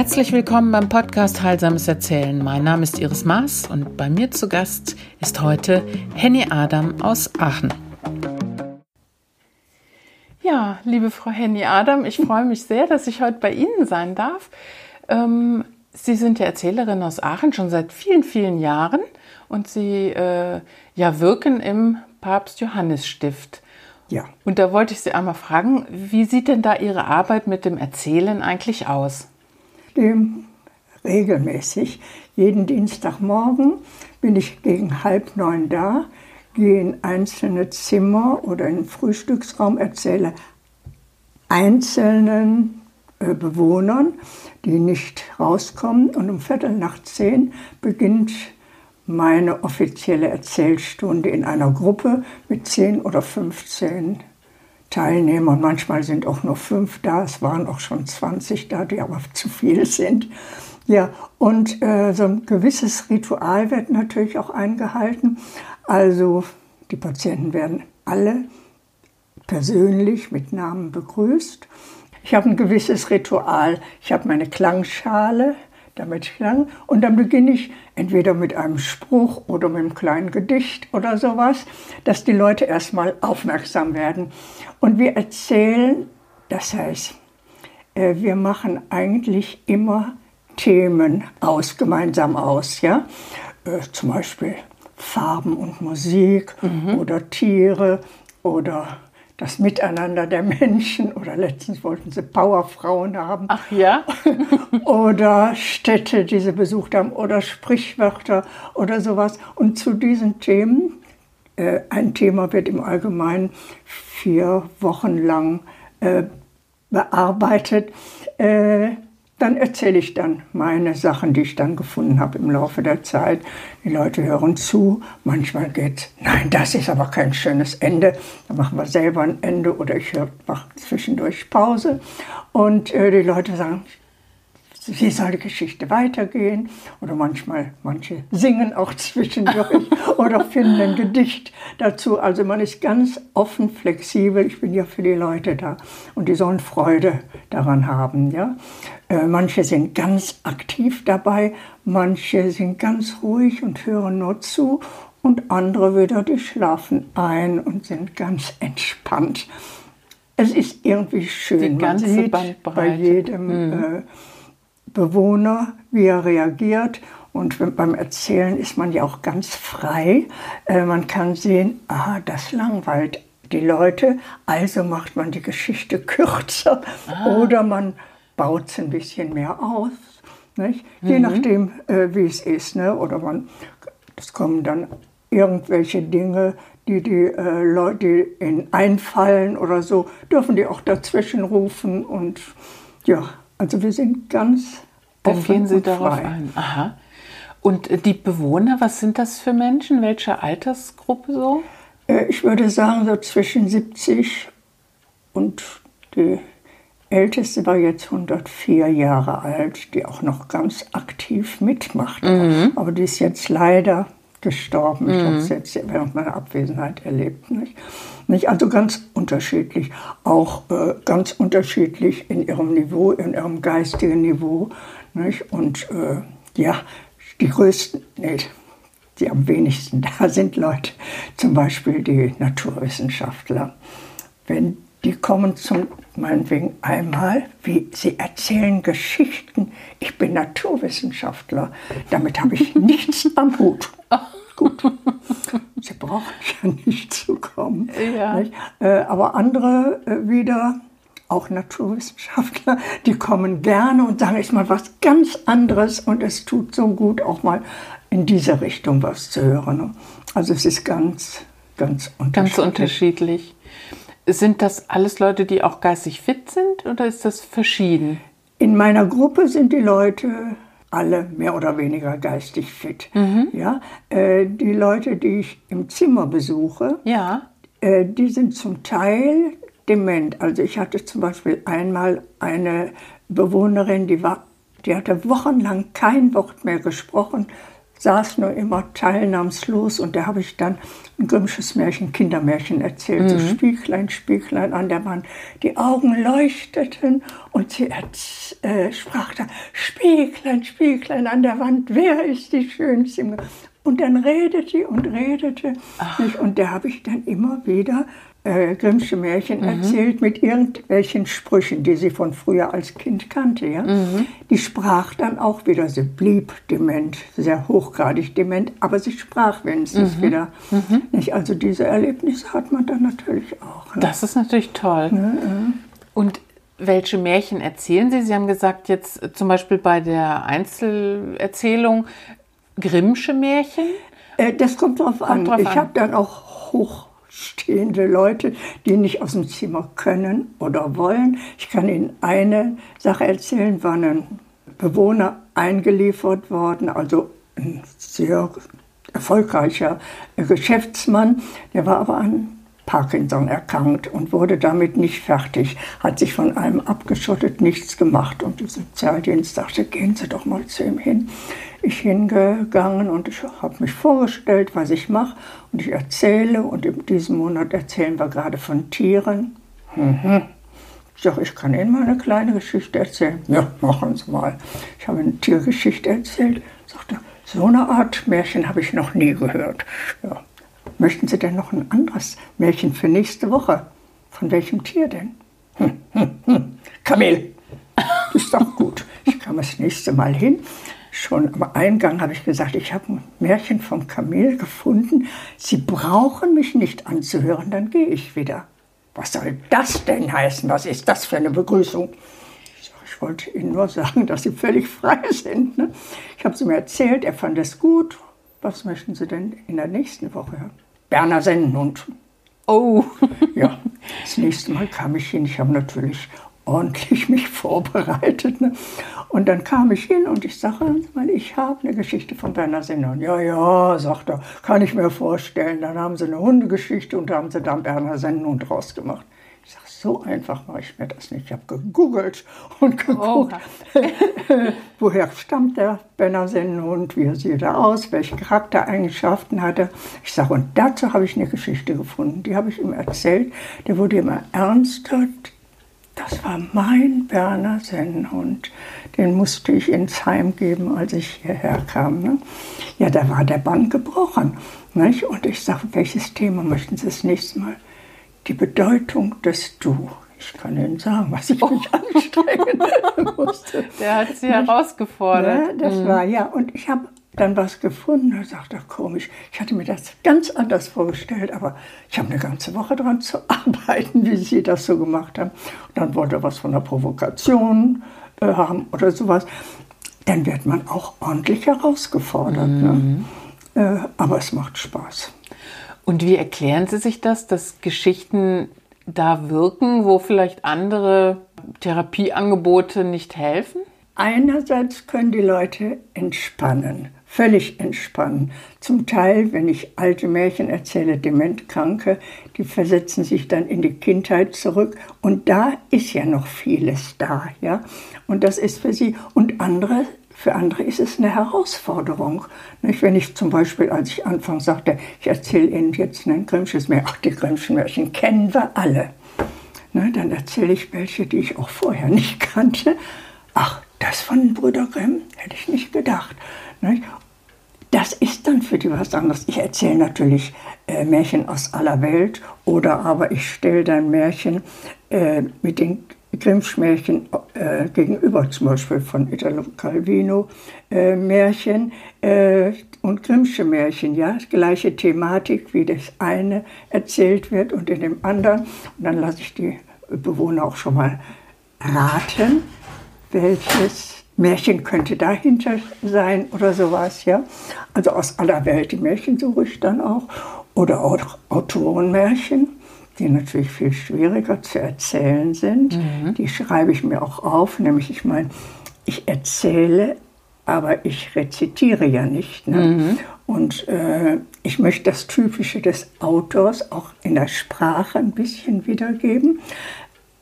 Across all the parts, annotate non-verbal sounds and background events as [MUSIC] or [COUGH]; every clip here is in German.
Herzlich willkommen beim Podcast Heilsames Erzählen. Mein Name ist Iris Maas und bei mir zu Gast ist heute Henny Adam aus Aachen. Ja, liebe Frau Henny Adam, ich freue mich sehr, dass ich heute bei Ihnen sein darf. Ähm, Sie sind ja Erzählerin aus Aachen schon seit vielen, vielen Jahren und Sie äh, ja, wirken im Papst Johannes Stift. Ja. Und da wollte ich Sie einmal fragen, wie sieht denn da Ihre Arbeit mit dem Erzählen eigentlich aus? Dem regelmäßig. Jeden Dienstagmorgen bin ich gegen halb neun da, gehe in einzelne Zimmer oder in den Frühstücksraum, erzähle einzelnen äh, Bewohnern, die nicht rauskommen. Und um Viertel nach zehn beginnt meine offizielle Erzählstunde in einer Gruppe mit zehn oder 15 Teilnehmern. Manchmal sind auch nur fünf da, es waren auch schon 20 da, die aber [LAUGHS] zu viel sind. Ja, und äh, so ein gewisses Ritual wird natürlich auch eingehalten. Also die Patienten werden alle persönlich mit Namen begrüßt. Ich habe ein gewisses Ritual. Ich habe meine Klangschale, damit klang. Und dann beginne ich entweder mit einem Spruch oder mit einem kleinen Gedicht oder sowas, dass die Leute erstmal aufmerksam werden. Und wir erzählen, das heißt, äh, wir machen eigentlich immer Themen aus, gemeinsam aus, ja. Äh, zum Beispiel Farben und Musik mhm. oder Tiere oder das Miteinander der Menschen oder letztens wollten sie Powerfrauen haben. Ach ja? [LAUGHS] oder Städte, die sie besucht haben oder Sprichwörter oder sowas. Und zu diesen Themen, äh, ein Thema wird im Allgemeinen vier Wochen lang äh, bearbeitet. Äh, dann erzähle ich dann meine Sachen, die ich dann gefunden habe im Laufe der Zeit. Die Leute hören zu. Manchmal geht, nein, das ist aber kein schönes Ende. Dann machen wir selber ein Ende oder ich mache zwischendurch Pause. Und äh, die Leute sagen, wie soll die Geschichte weitergehen? Oder manchmal, manche singen auch zwischendurch [LAUGHS] oder finden ein Gedicht dazu. Also man ist ganz offen, flexibel. Ich bin ja für die Leute da und die sollen Freude daran haben. Ja? Äh, manche sind ganz aktiv dabei, manche sind ganz ruhig und hören nur zu und andere wieder, die schlafen ein und sind ganz entspannt. Es ist irgendwie schön. Die ganze Man sieht Bandbreite. bei jedem mhm. äh, Bewohner, wie er reagiert. Und beim Erzählen ist man ja auch ganz frei. Äh, man kann sehen, ah, das langweilt die Leute, also macht man die Geschichte [LAUGHS] kürzer ah. oder man baut es ein bisschen mehr aus. Nicht? Je mhm. nachdem, äh, wie es ist. Ne? Oder man, es kommen dann irgendwelche Dinge, die die äh, Leute ihnen einfallen oder so, dürfen die auch dazwischen rufen. Und ja, also wir sind ganz Dann gehen Sie darauf frei. ein. Aha. Und äh, die Bewohner, was sind das für Menschen? Welche Altersgruppe so? Äh, ich würde sagen, so zwischen 70 und die älteste war jetzt 104 Jahre alt, die auch noch ganz aktiv mitmacht. Mhm. Aber die ist jetzt leider gestorben. Mhm. Ich habe es jetzt während meiner Abwesenheit erlebt. Nicht? Nicht? Also ganz unterschiedlich, auch äh, ganz unterschiedlich in ihrem Niveau, in ihrem geistigen Niveau. Nicht? Und äh, ja, die größten, nee, die am wenigsten [LAUGHS] da sind Leute, zum Beispiel die Naturwissenschaftler. Wenn die kommen zum, meinetwegen einmal, wie sie erzählen Geschichten. Ich bin Naturwissenschaftler, damit habe ich [LAUGHS] nichts am Hut. [LAUGHS] Gut, sie brauchen ja nicht zu kommen. Ja. Nicht? Äh, aber andere äh, wieder, auch Naturwissenschaftler, die kommen gerne und sagen, ich mal was ganz anderes und es tut so gut, auch mal in diese Richtung was zu hören. Also es ist ganz, ganz unterschiedlich. Ganz unterschiedlich. Sind das alles Leute, die auch geistig fit sind oder ist das verschieden? In meiner Gruppe sind die Leute alle mehr oder weniger geistig fit. Mhm. Ja, äh, die Leute, die ich im Zimmer besuche, ja. äh, die sind zum Teil dement. Also ich hatte zum Beispiel einmal eine Bewohnerin, die war, die hatte wochenlang kein Wort mehr gesprochen, saß nur immer teilnahmslos und da habe ich dann ein Grimmsches Märchen, Kindermärchen erzählt. Mhm. So Spieglein, Spieglein an der Wand. Die Augen leuchteten und sie äh, sprach da, Spieglein, Spieglein an der Wand, wer ist die Schönste? Und dann redete und redete. Und da habe ich dann immer wieder äh, Grimmsche Märchen mhm. erzählt mit irgendwelchen Sprüchen, die sie von früher als Kind kannte. Ja? Mhm. Die sprach dann auch wieder. Sie blieb dement, sehr hochgradig dement, aber sie sprach wenigstens mhm. wieder. Mhm. Nicht? Also diese Erlebnisse hat man dann natürlich auch. Ne? Das ist natürlich toll. Ne? Und welche Märchen erzählen Sie? Sie haben gesagt, jetzt zum Beispiel bei der Einzelerzählung Grimmsche Märchen? Äh, das kommt drauf kommt an. Drauf ich habe dann auch hoch stehende Leute, die nicht aus dem Zimmer können oder wollen. Ich kann Ihnen eine Sache erzählen, war ein Bewohner eingeliefert worden, also ein sehr erfolgreicher Geschäftsmann, der war aber an Parkinson erkrankt und wurde damit nicht fertig, hat sich von einem abgeschottet, nichts gemacht. Und der Sozialdienst sagte, gehen Sie doch mal zu ihm hin. Ich hingegangen und ich habe mich vorgestellt, was ich mache und ich erzähle und in diesem Monat erzählen wir gerade von Tieren. Mhm. Ich sage, ich kann Ihnen mal eine kleine Geschichte erzählen. Ja, machen Sie mal. Ich habe eine Tiergeschichte erzählt. Sagte, so eine Art Märchen habe ich noch nie gehört. Ja, Möchten Sie denn noch ein anderes Märchen für nächste Woche? Von welchem Tier denn? Hm, hm, hm. Kamel. Ist doch gut. Ich komme das nächste Mal hin. Schon am Eingang habe ich gesagt, ich habe ein Märchen vom Kamel gefunden. Sie brauchen mich nicht anzuhören, dann gehe ich wieder. Was soll das denn heißen? Was ist das für eine Begrüßung? Ich wollte Ihnen nur sagen, dass Sie völlig frei sind. Ne? Ich habe es ihm erzählt, er fand es gut. Was möchten Sie denn in der nächsten Woche hören? Berner Sennenhund. Oh. ja, das nächste Mal kam ich hin. Ich habe natürlich ordentlich mich vorbereitet. Ne? Und dann kam ich hin und ich sage, ich habe eine Geschichte von Berner Sennenhund. Ja, ja, sagt er, kann ich mir vorstellen. Dann haben sie eine Hundegeschichte und da haben sie dann Berner Sennenhund rausgemacht. So einfach mache ich mir das nicht. Ich habe gegoogelt und geguckt, oh. [LAUGHS] woher stammt der Benner Sennenhund, wie sieht er aus, welche Charaktereigenschaften hat er. Ich sage, und dazu habe ich eine Geschichte gefunden. Die habe ich ihm erzählt. Der wurde immer ernster. Das war mein Berner Sennenhund. Den musste ich ins Heim geben, als ich hierher kam. Ne? Ja, da war der Band gebrochen. Nicht? Und ich sage, welches Thema möchten Sie das nächste Mal? Die Bedeutung des Du. Ich kann Ihnen sagen, was ich mich anstrengen [LAUGHS] musste. Der hat Sie herausgefordert. Ja, das mhm. war ja. Und ich habe dann was gefunden. Da sagte komisch, ich hatte mir das ganz anders vorgestellt, aber ich habe eine ganze Woche daran zu [LAUGHS] arbeiten, wie Sie das so gemacht haben. Und dann wollte er was von der Provokation äh, haben oder sowas. Dann wird man auch ordentlich herausgefordert. Ne? Mhm. Ne? Äh, aber es macht Spaß. Und wie erklären Sie sich das, dass Geschichten da wirken, wo vielleicht andere Therapieangebote nicht helfen? Einerseits können die Leute entspannen, völlig entspannen. Zum Teil, wenn ich alte Märchen erzähle, Dementkranke, die versetzen sich dann in die Kindheit zurück und da ist ja noch vieles da, ja. Und das ist für sie. Und andere für andere ist es eine Herausforderung. Nicht? Wenn ich zum Beispiel, als ich anfangs sagte, ich erzähle Ihnen jetzt ein Grimmsches Märchen, ach, die Grimmschen Märchen kennen wir alle. Ne, dann erzähle ich welche, die ich auch vorher nicht kannte. Ach, das von Brüder Grimm hätte ich nicht gedacht. Nicht? Das ist dann für die was anderes. Ich erzähle natürlich äh, Märchen aus aller Welt oder aber ich stelle dann Märchen äh, mit den Grimms Märchen äh, gegenüber, zum Beispiel von Italo Calvino äh, Märchen äh, und Grimmsche Märchen, ja, gleiche Thematik, wie das eine erzählt wird und in dem anderen. Und dann lasse ich die Bewohner auch schon mal raten, welches Märchen könnte dahinter sein oder sowas, ja. Also aus aller Welt die Märchen suche ich dann auch oder auch Autorenmärchen die natürlich viel schwieriger zu erzählen sind. Mhm. Die schreibe ich mir auch auf, nämlich ich meine, ich erzähle, aber ich rezitiere ja nicht. Ne? Mhm. Und äh, ich möchte das Typische des Autors auch in der Sprache ein bisschen wiedergeben.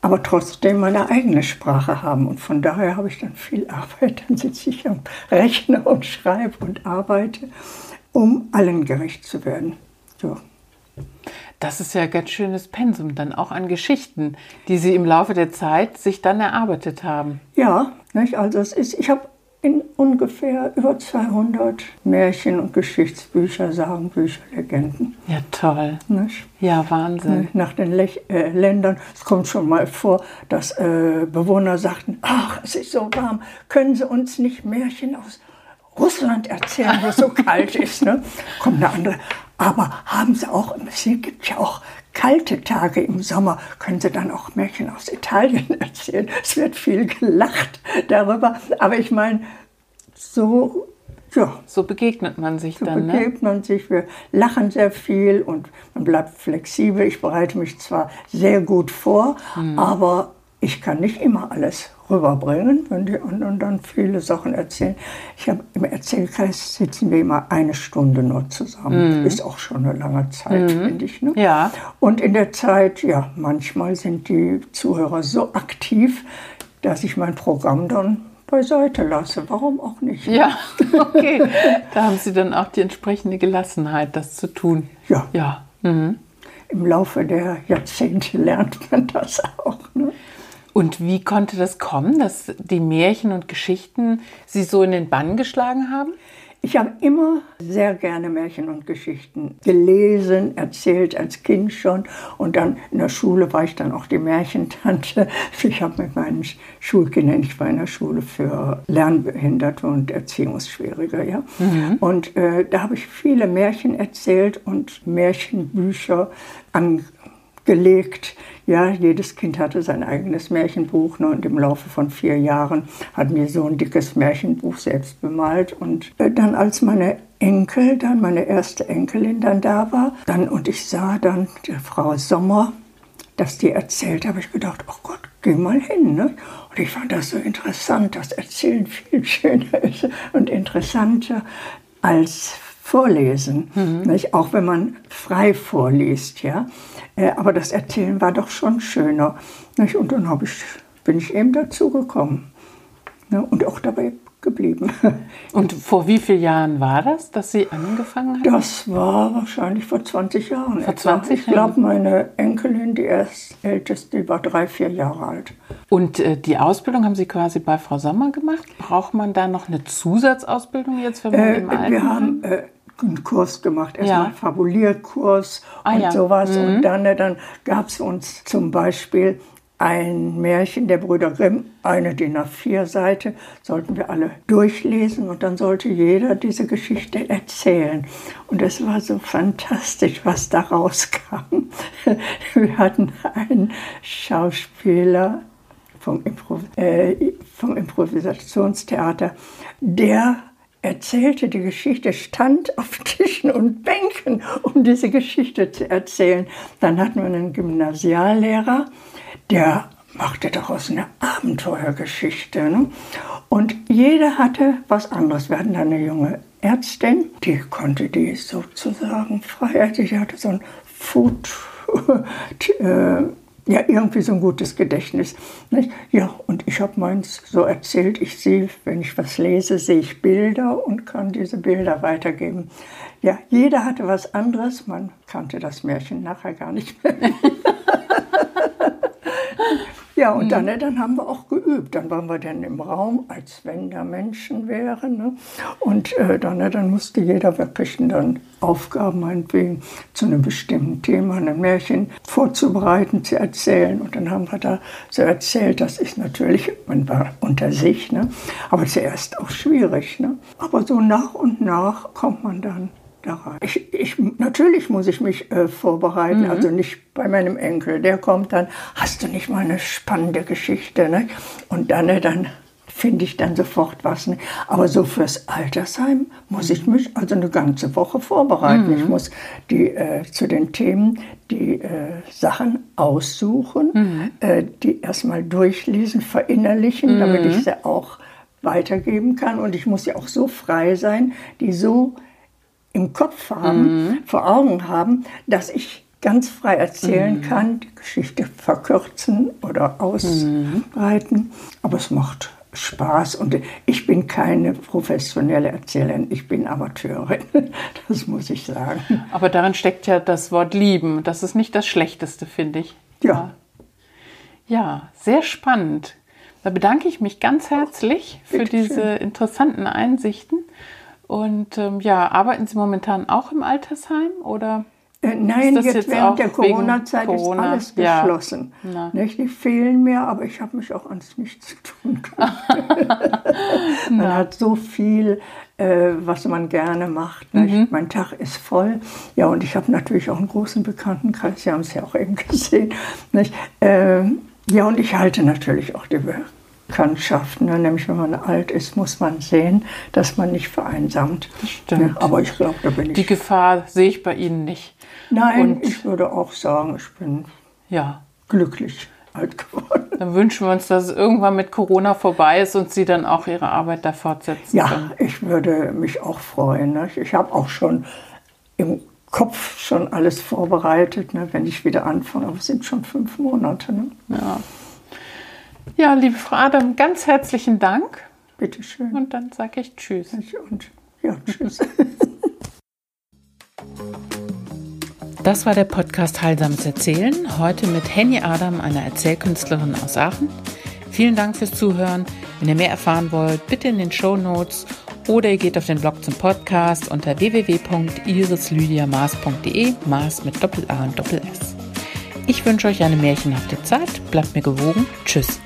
aber trotzdem meine eigene Sprache haben. Und von daher habe ich dann viel Arbeit. Dann sitze ich am Rechner und schreibe und arbeite, um allen gerecht zu werden. So. Das ist ja ein ganz schönes Pensum dann auch an Geschichten, die Sie im Laufe der Zeit sich dann erarbeitet haben. Ja, nicht? also es ist, ich habe in ungefähr über 200 Märchen- und Geschichtsbücher, Sagenbücher, Legenden. Ja, toll. Nicht? Ja, Wahnsinn. Nach den Lech äh, Ländern, es kommt schon mal vor, dass äh, Bewohner sagten, ach, es ist so warm, können Sie uns nicht Märchen aus Russland erzählen, wo es so kalt ist. Ne? Kommt eine andere, aber haben Sie auch, es gibt ja auch kalte Tage im Sommer, können Sie dann auch Märchen aus Italien [LAUGHS] erzählen. Es wird viel gelacht darüber. Aber ich meine, so, ja. So begegnet man sich so dann. So ne? begegnet ne? man sich. Wir lachen sehr viel und man bleibt flexibel. Ich bereite mich zwar sehr gut vor, hm. aber ich kann nicht immer alles rüberbringen, wenn die anderen dann viele Sachen erzählen. Ich habe im Erzählkreis sitzen wir immer eine Stunde nur zusammen. Mm. Ist auch schon eine lange Zeit, mm. finde ich. Ne? Ja. Und in der Zeit, ja, manchmal sind die Zuhörer so aktiv, dass ich mein Programm dann beiseite lasse. Warum auch nicht? Ja, [LAUGHS] okay. da haben Sie dann auch die entsprechende Gelassenheit, das zu tun. Ja. Ja. Mhm. Im Laufe der Jahrzehnte [LAUGHS] lernt man das auch. Ne? Und wie konnte das kommen, dass die Märchen und Geschichten Sie so in den Bann geschlagen haben? Ich habe immer sehr gerne Märchen und Geschichten gelesen, erzählt als Kind schon. Und dann in der Schule war ich dann auch die Märchentante. [LAUGHS] Ich habe mit meinen Schulkindern, ich war in der Schule für Lernbehinderte und Erziehungsschwierige. Ja? Mhm. Und äh, da habe ich viele Märchen erzählt und Märchenbücher angelegt ja, jedes Kind hatte sein eigenes Märchenbuch ne, und im Laufe von vier Jahren hatten wir so ein dickes Märchenbuch selbst bemalt. Und äh, dann, als meine Enkel, dann meine erste Enkelin dann da war, dann und ich sah dann Frau Sommer, dass die erzählt, habe ich gedacht, oh Gott, geh mal hin. Ne? Und ich fand das so interessant, dass Erzählen viel [LAUGHS] schöner ist und interessanter als Vorlesen, mhm. auch wenn man frei vorliest. Ja? Äh, aber das Erzählen war doch schon schöner. Nicht? Und dann ich, bin ich eben dazu gekommen ne? und auch dabei geblieben. [LAUGHS] Und vor wie vielen Jahren war das, dass Sie angefangen haben? Das war wahrscheinlich vor 20 Jahren. Vor 20 ich glaube, meine Enkelin, die erst älteste, die war drei, vier Jahre alt. Und äh, die Ausbildung haben Sie quasi bei Frau Sommer gemacht? Braucht man da noch eine Zusatzausbildung jetzt, wenn man äh, im Alten Wir haben äh, einen Kurs gemacht, erstmal ja. Fabulierkurs ah, und ja. sowas. Mhm. Und dann, dann gab es uns zum Beispiel ein Märchen der Brüder Grimm, eine DIN A4-Seite, sollten wir alle durchlesen und dann sollte jeder diese Geschichte erzählen. Und es war so fantastisch, was da rauskam. [LAUGHS] Wir hatten einen Schauspieler vom, Impro äh, vom Improvisationstheater, der erzählte die Geschichte, stand auf [LAUGHS] Tischen und Bänken, um diese Geschichte zu erzählen. Dann hatten wir einen Gymnasiallehrer, der machte daraus eine Abenteuergeschichte. Ne? Und jeder hatte was anderes. Wir hatten da eine junge Ärztin, die konnte die sozusagen frei, die hatte so ein Food, [LAUGHS] äh, ja, irgendwie so ein gutes Gedächtnis. Nicht? Ja, und ich habe meins so erzählt, ich sehe, wenn ich was lese, sehe ich Bilder und kann diese Bilder weitergeben. Ja, jeder hatte was anderes, man kannte das Märchen nachher gar nicht mehr. [LAUGHS] Ja, und mhm. dann, ne, dann haben wir auch geübt. Dann waren wir dann im Raum, als wenn da Menschen wären. Ne? Und äh, dann, ne, dann musste jeder wirklich dann Aufgaben meinetwegen zu einem bestimmten Thema, ein Märchen vorzubereiten, zu erzählen. Und dann haben wir da so erzählt. Das ist natürlich, man war unter sich, ne? aber zuerst auch schwierig. Ne? Aber so nach und nach kommt man dann. Ich, ich, natürlich muss ich mich äh, vorbereiten, mhm. also nicht bei meinem Enkel. Der kommt dann, hast du nicht mal eine spannende Geschichte? Ne? Und dann, ne, dann finde ich dann sofort was. Ne? Aber so fürs Altersheim muss ich mich also eine ganze Woche vorbereiten. Mhm. Ich muss die, äh, zu den Themen die äh, Sachen aussuchen, mhm. äh, die erstmal durchlesen, verinnerlichen, damit ich mhm. sie auch weitergeben kann. Und ich muss ja auch so frei sein, die so im Kopf haben, mhm. vor Augen haben, dass ich ganz frei erzählen mhm. kann, die Geschichte verkürzen oder ausbreiten. Mhm. Aber es macht Spaß und ich bin keine professionelle Erzählerin, ich bin Amateurin, [LAUGHS] das muss ich sagen. Aber darin steckt ja das Wort lieben, das ist nicht das Schlechteste, finde ich. Ja. Ja, sehr spannend. Da bedanke ich mich ganz herzlich für diese schön. interessanten Einsichten. Und ähm, ja, arbeiten Sie momentan auch im Altersheim oder? Äh, nein, jetzt, jetzt, während der Corona-Zeit Corona? ist alles geschlossen. Ja. Nicht, die fehlen mir, aber ich habe mich auch ans Nichts zu tun. [LAUGHS] man hat so viel, äh, was man gerne macht. Mhm. Mein Tag ist voll. Ja, und ich habe natürlich auch einen großen Bekanntenkreis. Sie haben es ja auch eben [LAUGHS] gesehen. Nicht? Äh, ja, und ich halte natürlich auch die Bekanntschaften. Ne? Nämlich, wenn man alt ist, muss man sehen, dass man nicht vereinsamt. Stimmt. Ja, aber ich glaube, da bin ich. Die Gefahr sehe ich bei Ihnen nicht. Nein, und ich würde auch sagen, ich bin ja. glücklich alt geworden. Dann wünschen wir uns, dass es irgendwann mit Corona vorbei ist und Sie dann auch Ihre Arbeit da fortsetzen ja, können. Ja, ich würde mich auch freuen. Ne? Ich habe auch schon im Kopf schon alles vorbereitet, ne, wenn ich wieder anfange. Aber es sind schon fünf Monate. Ne? Ja. Ja, liebe Frau Adam, ganz herzlichen Dank. Bitte schön. Und dann sage ich Tschüss. Und ja, Tschüss. [LAUGHS] Das war der Podcast Heilsames Erzählen. Heute mit Henny Adam, einer Erzählkünstlerin aus Aachen. Vielen Dank fürs Zuhören. Wenn ihr mehr erfahren wollt, bitte in den Show Notes oder ihr geht auf den Blog zum Podcast unter www.irislydiamaas.de, Maas mit Doppel-A und Doppel-S. Ich wünsche euch eine märchenhafte Zeit, bleibt mir gewogen. Tschüss.